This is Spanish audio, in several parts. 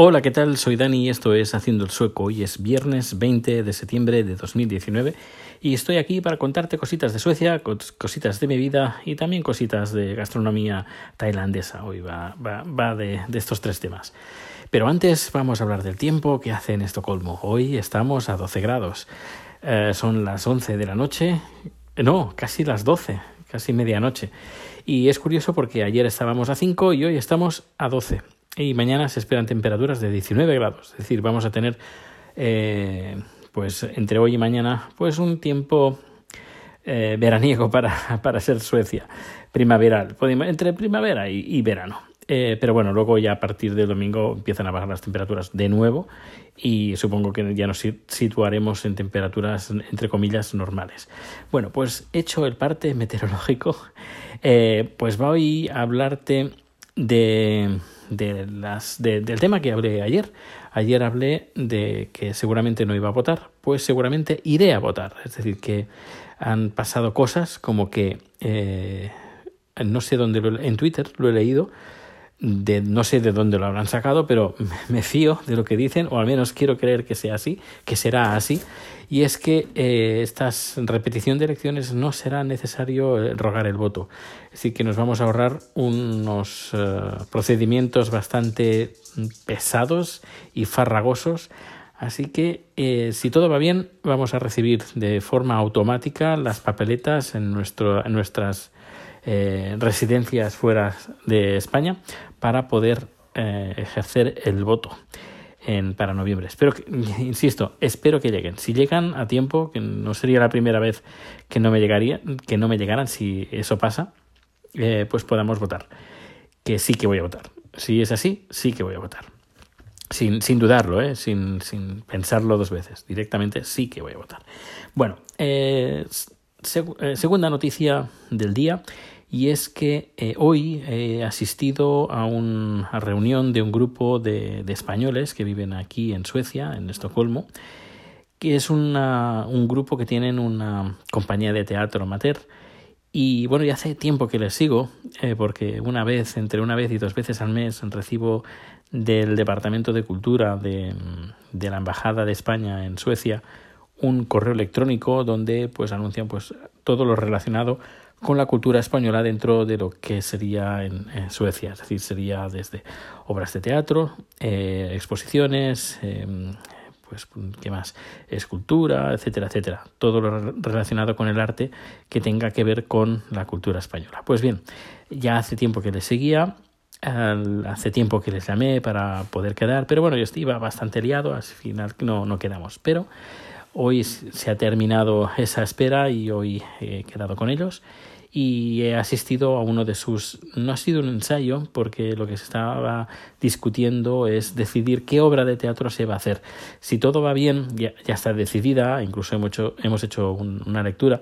Hola, ¿qué tal? Soy Dani y esto es Haciendo el Sueco. Hoy es viernes 20 de septiembre de 2019 y estoy aquí para contarte cositas de Suecia, cositas de mi vida y también cositas de gastronomía tailandesa. Hoy va, va, de, estos tres temas. Pero antes vamos a hablar del tiempo que hace en Estocolmo. Hoy estamos a 12 grados. Eh, son las 11 de la noche. No, casi las 12, casi medianoche. Y es curioso porque ayer estábamos a 5 y hoy estamos a 12 y mañana se esperan temperaturas de 19 grados. Es decir, vamos a tener, eh, pues entre hoy y mañana, pues un tiempo eh, veraniego para, para ser Suecia, primaveral, entre primavera y, verano. Eh, pero bueno, luego ya a partir del domingo empiezan a bajar las temperaturas de nuevo y supongo que ya nos situaremos en temperaturas entre comillas normales. Bueno, pues hecho el parte meteorológico, pues voy a hablarte de de las, del tema que hablé ayer. Ayer hablé de que seguramente no iba a votar, pues seguramente iré a votar. Es decir, que han pasado cosas como que eh, no sé dónde en Twitter lo he leído de, no sé de dónde lo habrán sacado, pero me fío de lo que dicen, o al menos quiero creer que sea así, que será así, y es que eh, estas repetición de elecciones no será necesario eh, rogar el voto. Es decir, que nos vamos a ahorrar unos eh, procedimientos bastante pesados y farragosos. Así que si todo va bien, vamos a recibir de forma automática las papeletas en, nuestro, en nuestras residencias fuera de España para poder eh, ejercer el voto en, para noviembre. Espero que, insisto, espero que lleguen. Si llegan a tiempo, que no sería la primera vez que no me llegaría, que no me llegaran, si eso pasa, eh, pues podamos votar. Que sí que voy a votar. Si es así, sí que voy a votar. Sin, sin dudarlo, ¿eh? sin, sin pensarlo dos veces. Directamente sí que voy a votar. Bueno, eh, segunda noticia del día y es que eh, hoy he asistido a una reunión de un grupo de, españoles que viven aquí en Suecia, en Estocolmo, que es una, un grupo que tienen una compañía de teatro amateur. Y bueno, ya hace tiempo que les sigo, eh, porque una vez, entre una vez y dos veces al mes, recibo del Departamento de Cultura de, de la Embajada de España en Suecia un correo electrónico donde pues anuncian pues todo lo relacionado con la cultura española dentro de lo que sería en, Suecia, es decir, sería desde obras de teatro, eh, exposiciones, em, pues, ¿qué más? Escultura, etcétera, etcétera. Todo lo relacionado con el arte que tenga que ver con la cultura española. Pues bien, ya hace tiempo que les seguía, hace tiempo que les llamé para poder quedar, pero bueno, yo iba bastante liado, al final no, no quedamos. Pero Hoy se ha terminado esa espera y hoy he quedado con ellos y he asistido a uno de sus... No ha sido un ensayo porque lo que se estaba discutiendo es decidir qué obra de teatro se va a hacer. Si todo va bien, ya, está decidida, incluso hemos hecho, hemos hecho una lectura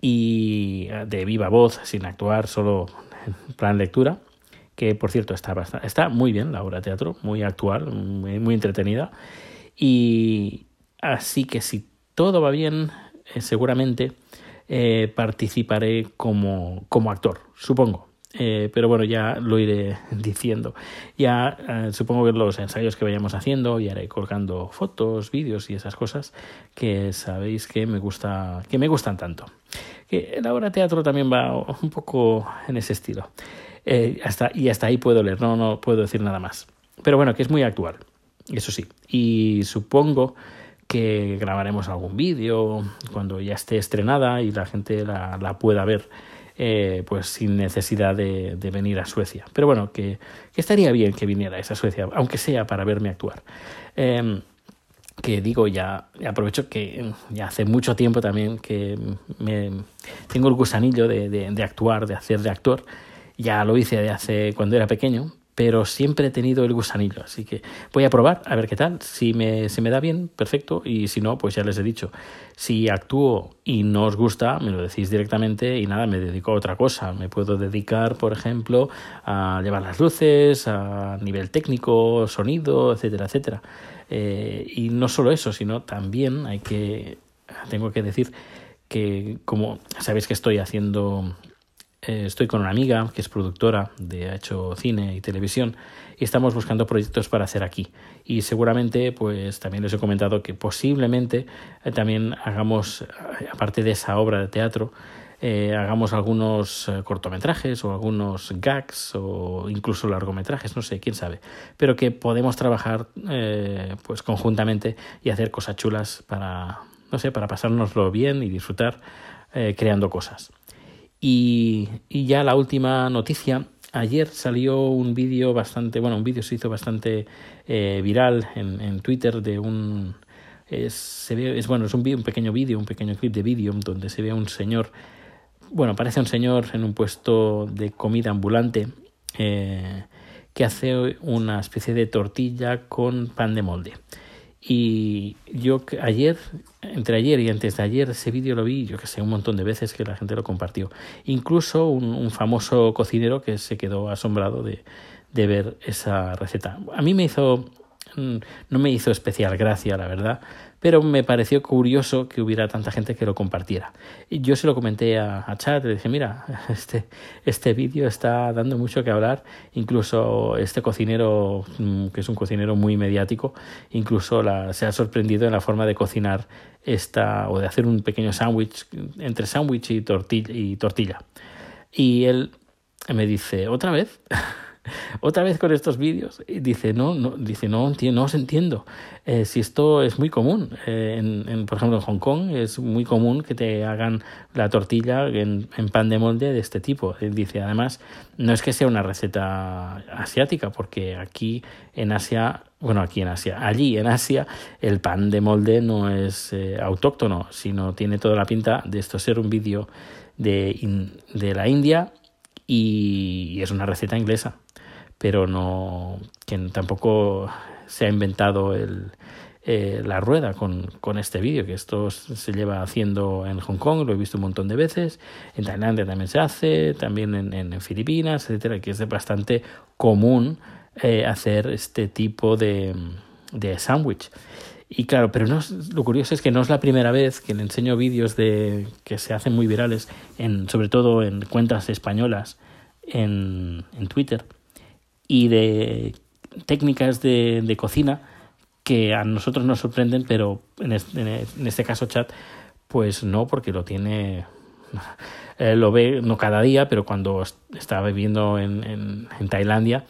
y de viva voz, sin actuar, solo en plan lectura, que por cierto está, está muy bien la obra de teatro, muy actual, muy, entretenida. Y, Así que si todo va bien, eh, seguramente eh, participaré como, como actor, supongo. Eh, pero bueno, ya lo iré diciendo. Ya supongo que los ensayos que vayamos haciendo, y haré colgando fotos, vídeos y esas cosas que sabéis que me gusta, que me gustan tanto. Que la obra teatro también va un poco en ese estilo. hasta, y hasta ahí puedo leer, no, no puedo decir nada más. Pero bueno, que es muy actual, eso sí. Y supongo que grabaremos algún vídeo cuando ya esté estrenada y la gente la, la pueda ver eh, pues sin necesidad de, de, venir a Suecia. Pero bueno, que, que, estaría bien que viniera a Suecia, aunque sea para verme actuar. Eh, que digo, ya aprovecho que ya hace mucho tiempo también que me, tengo el gusanillo de, de, de actuar, de hacer de actor. Ya lo hice de hace cuando era pequeño, pero siempre he tenido el gusanillo, así que voy a probar a ver qué tal, si me, se me da bien, perfecto, y si no, pues ya les he dicho, si actúo y no os gusta, me lo decís directamente y nada, me dedico a otra cosa, me puedo dedicar, por ejemplo, a llevar las luces, a nivel técnico, sonido, etcétera, etcétera. Eh, y no solo eso, sino también hay que, tengo que decir que como sabéis que estoy haciendo eh, estoy con una amiga que es productora de ha hecho cine y televisión y estamos buscando proyectos para hacer aquí y seguramente pues también les he comentado que posiblemente eh, también hagamos aparte de esa obra de teatro eh, hagamos algunos eh, cortometrajes o algunos gags o incluso largometrajes, no sé, quién sabe, pero que podemos trabajar eh, pues conjuntamente y hacer cosas chulas para, no sé, para pasárnoslo bien y disfrutar creando cosas. Y, y ya la última noticia, ayer salió un vídeo bastante, bueno, un vídeo se hizo bastante viral en, en Twitter de un se ve, es bueno, es un, un pequeño vídeo, un pequeño clip de vídeo donde se ve a un señor bueno, parece un señor en un puesto de comida ambulante eh, que hace una especie de tortilla con pan de molde. Y yo ayer, entre ayer y antes de ayer, ese vídeo lo vi, yo que sé, un montón de veces que la gente lo compartió. Incluso un, un famoso cocinero que se quedó asombrado de, de ver esa receta. A mí me hizo, no me hizo especial gracia, la verdad, pero me pareció curioso que hubiera tanta gente que lo compartiera. Y yo se lo comenté a, a Chat, le dije, mira, este, este vídeo está dando mucho que hablar, incluso este cocinero, mm, que es un cocinero muy mediático, incluso se ha sorprendido en la forma de cocinar esta, o de hacer un pequeño sándwich, entre sándwich y y tortilla. Y él me dice, ¿otra vez? otra vez con estos vídeos y dice no no dice no no os entiendo. Eh, si esto es muy común eh, en, por ejemplo en Hong Kong es muy común que te hagan la tortilla en, pan de molde de este tipo dice además no es que sea una receta asiática porque aquí en Asia bueno aquí en Asia allí en Asia el pan de molde no es eh, autóctono sino tiene toda la pinta de esto ser un vídeo de, de la India y es una receta inglesa pero no que tampoco se ha inventado el, eh, la rueda con, con este vídeo, que esto se lleva haciendo en Hong Kong, lo he visto un montón de veces, en Tailandia también se hace, también en, en Filipinas, etcétera, que es bastante común eh, hacer este tipo de, de sándwich. Y claro, pero no lo curioso es que no es la primera vez que le enseño vídeos de que se hacen muy virales, en, sobre todo en cuentas españolas en, en Twitter, y de técnicas de, cocina que a nosotros nos sorprenden, pero en este, en este caso chat, pues no, porque lo tiene, eh, lo ve no cada día, pero cuando está viviendo en, en, en Tailandia,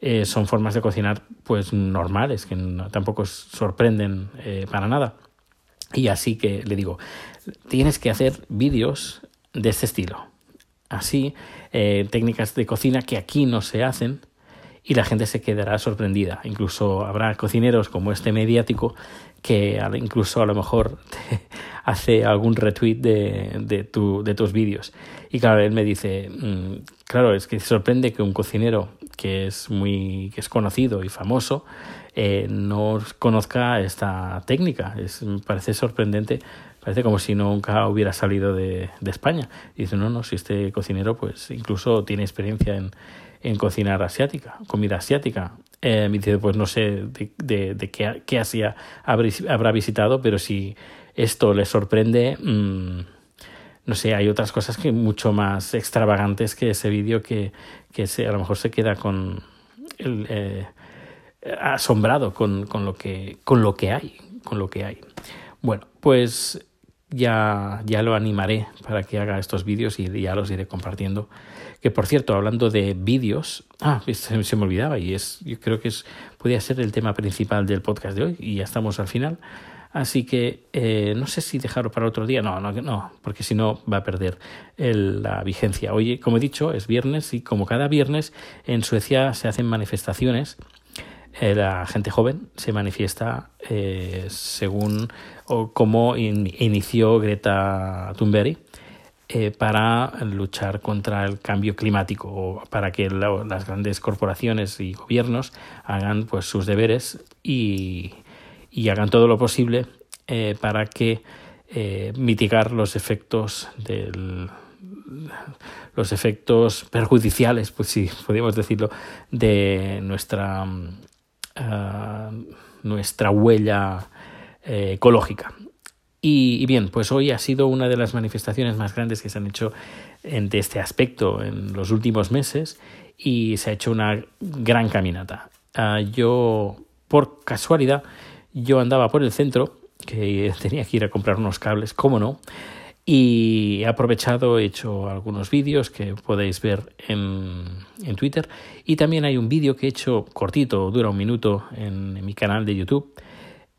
eh, son formas de cocinar pues normales, que tampoco sorprenden eh, para nada. Y así que le digo, tienes que hacer vídeos de este estilo. Así, técnicas de cocina que aquí no se hacen, y la gente se quedará sorprendida. Incluso habrá cocineros como este mediático que incluso a lo mejor hace algún retweet de, de, tu, de tus vídeos. Y claro, él me dice, mm, claro, es que sorprende que un cocinero que es muy que es conocido y famoso eh, no conozca esta técnica. Es, parece sorprendente, parece como si nunca hubiera salido de, de España. Dice, no, no, si este cocinero pues incluso tiene experiencia en en cocinar asiática, comida asiática. Eh, pues no sé de, de, qué, qué, Asia habrá visitado, pero si esto le sorprende, mmm, no sé, hay otras cosas que mucho más extravagantes que ese vídeo que, que se, a lo mejor se queda con eh, asombrado con, con, lo que, con lo que hay, con lo que hay. Bueno, pues ya, ya lo animaré para que haga estos vídeos y ya los iré compartiendo que por cierto, hablando de vídeos, ah, se, me olvidaba y es, yo creo que es, podría ser el tema principal del podcast de hoy y ya estamos al final. Así que eh, no sé si dejarlo para otro día. No, no, no, porque si no va a perder el, la vigencia. Hoy, como he dicho, es viernes y como cada viernes en Suecia se hacen manifestaciones. Eh, la gente joven se manifiesta eh, según o cómo in, inició Greta Thunberg eh, para luchar contra el cambio climático o para que la, las grandes corporaciones y gobiernos hagan pues sus deberes y, y hagan todo lo posible para que mitigar los efectos del los efectos perjudiciales, pues si podemos decirlo, de nuestra uh, nuestra huella eh, ecológica. Y, bien, pues hoy ha sido una de las manifestaciones más grandes que se han hecho en, de este aspecto en los últimos meses y se ha hecho una gran caminata. Ah, yo, por casualidad, yo andaba por el centro, que tenía que ir a comprar unos cables, cómo no, y he aprovechado, he hecho algunos vídeos que podéis ver en, en Twitter y también hay un vídeo que he hecho cortito, dura un minuto en, mi canal de YouTube,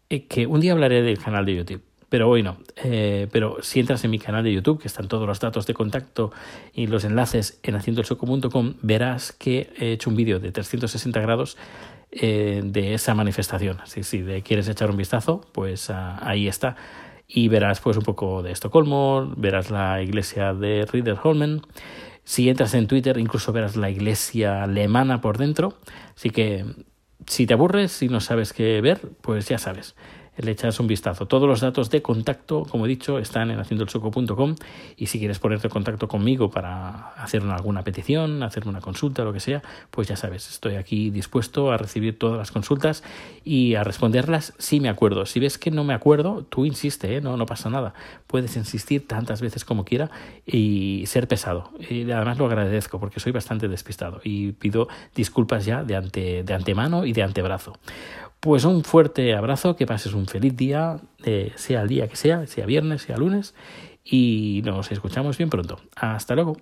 eh, que un día hablaré del canal de YouTube pero hoy no. Eh, pero si entras en mi canal de YouTube, que están todos los datos de contacto y los enlaces en haciendoelsoco.com, verás que he hecho un vídeo de 360 grados eh, de esa manifestación. Si, si quieres echar un vistazo, pues ah, ahí está. Y verás pues un poco de Estocolmo, verás la iglesia de Ridderholmen. Si entras en Twitter, incluso verás la iglesia alemana por dentro. Así que si te aburres, si no sabes qué ver, pues ya sabes le echas un vistazo. Todos los datos de contacto, como he dicho, están en haciendoelsoco.com y si quieres ponerte en contacto conmigo para hacer alguna petición, hacer una consulta, lo que sea, pues ya sabes, estoy aquí dispuesto a recibir todas las consultas y a responderlas si me acuerdo. Si ves que no me acuerdo, tú insiste, ¿eh? no, no pasa nada. Puedes insistir tantas veces como quiera y ser pesado. Y además lo agradezco porque soy bastante despistado y pido disculpas ya de, ante, de antemano y de antebrazo. Pues un fuerte abrazo, que pases un feliz día, eh, sea el día que sea, sea viernes, sea lunes, y nos escuchamos bien pronto. Hasta luego.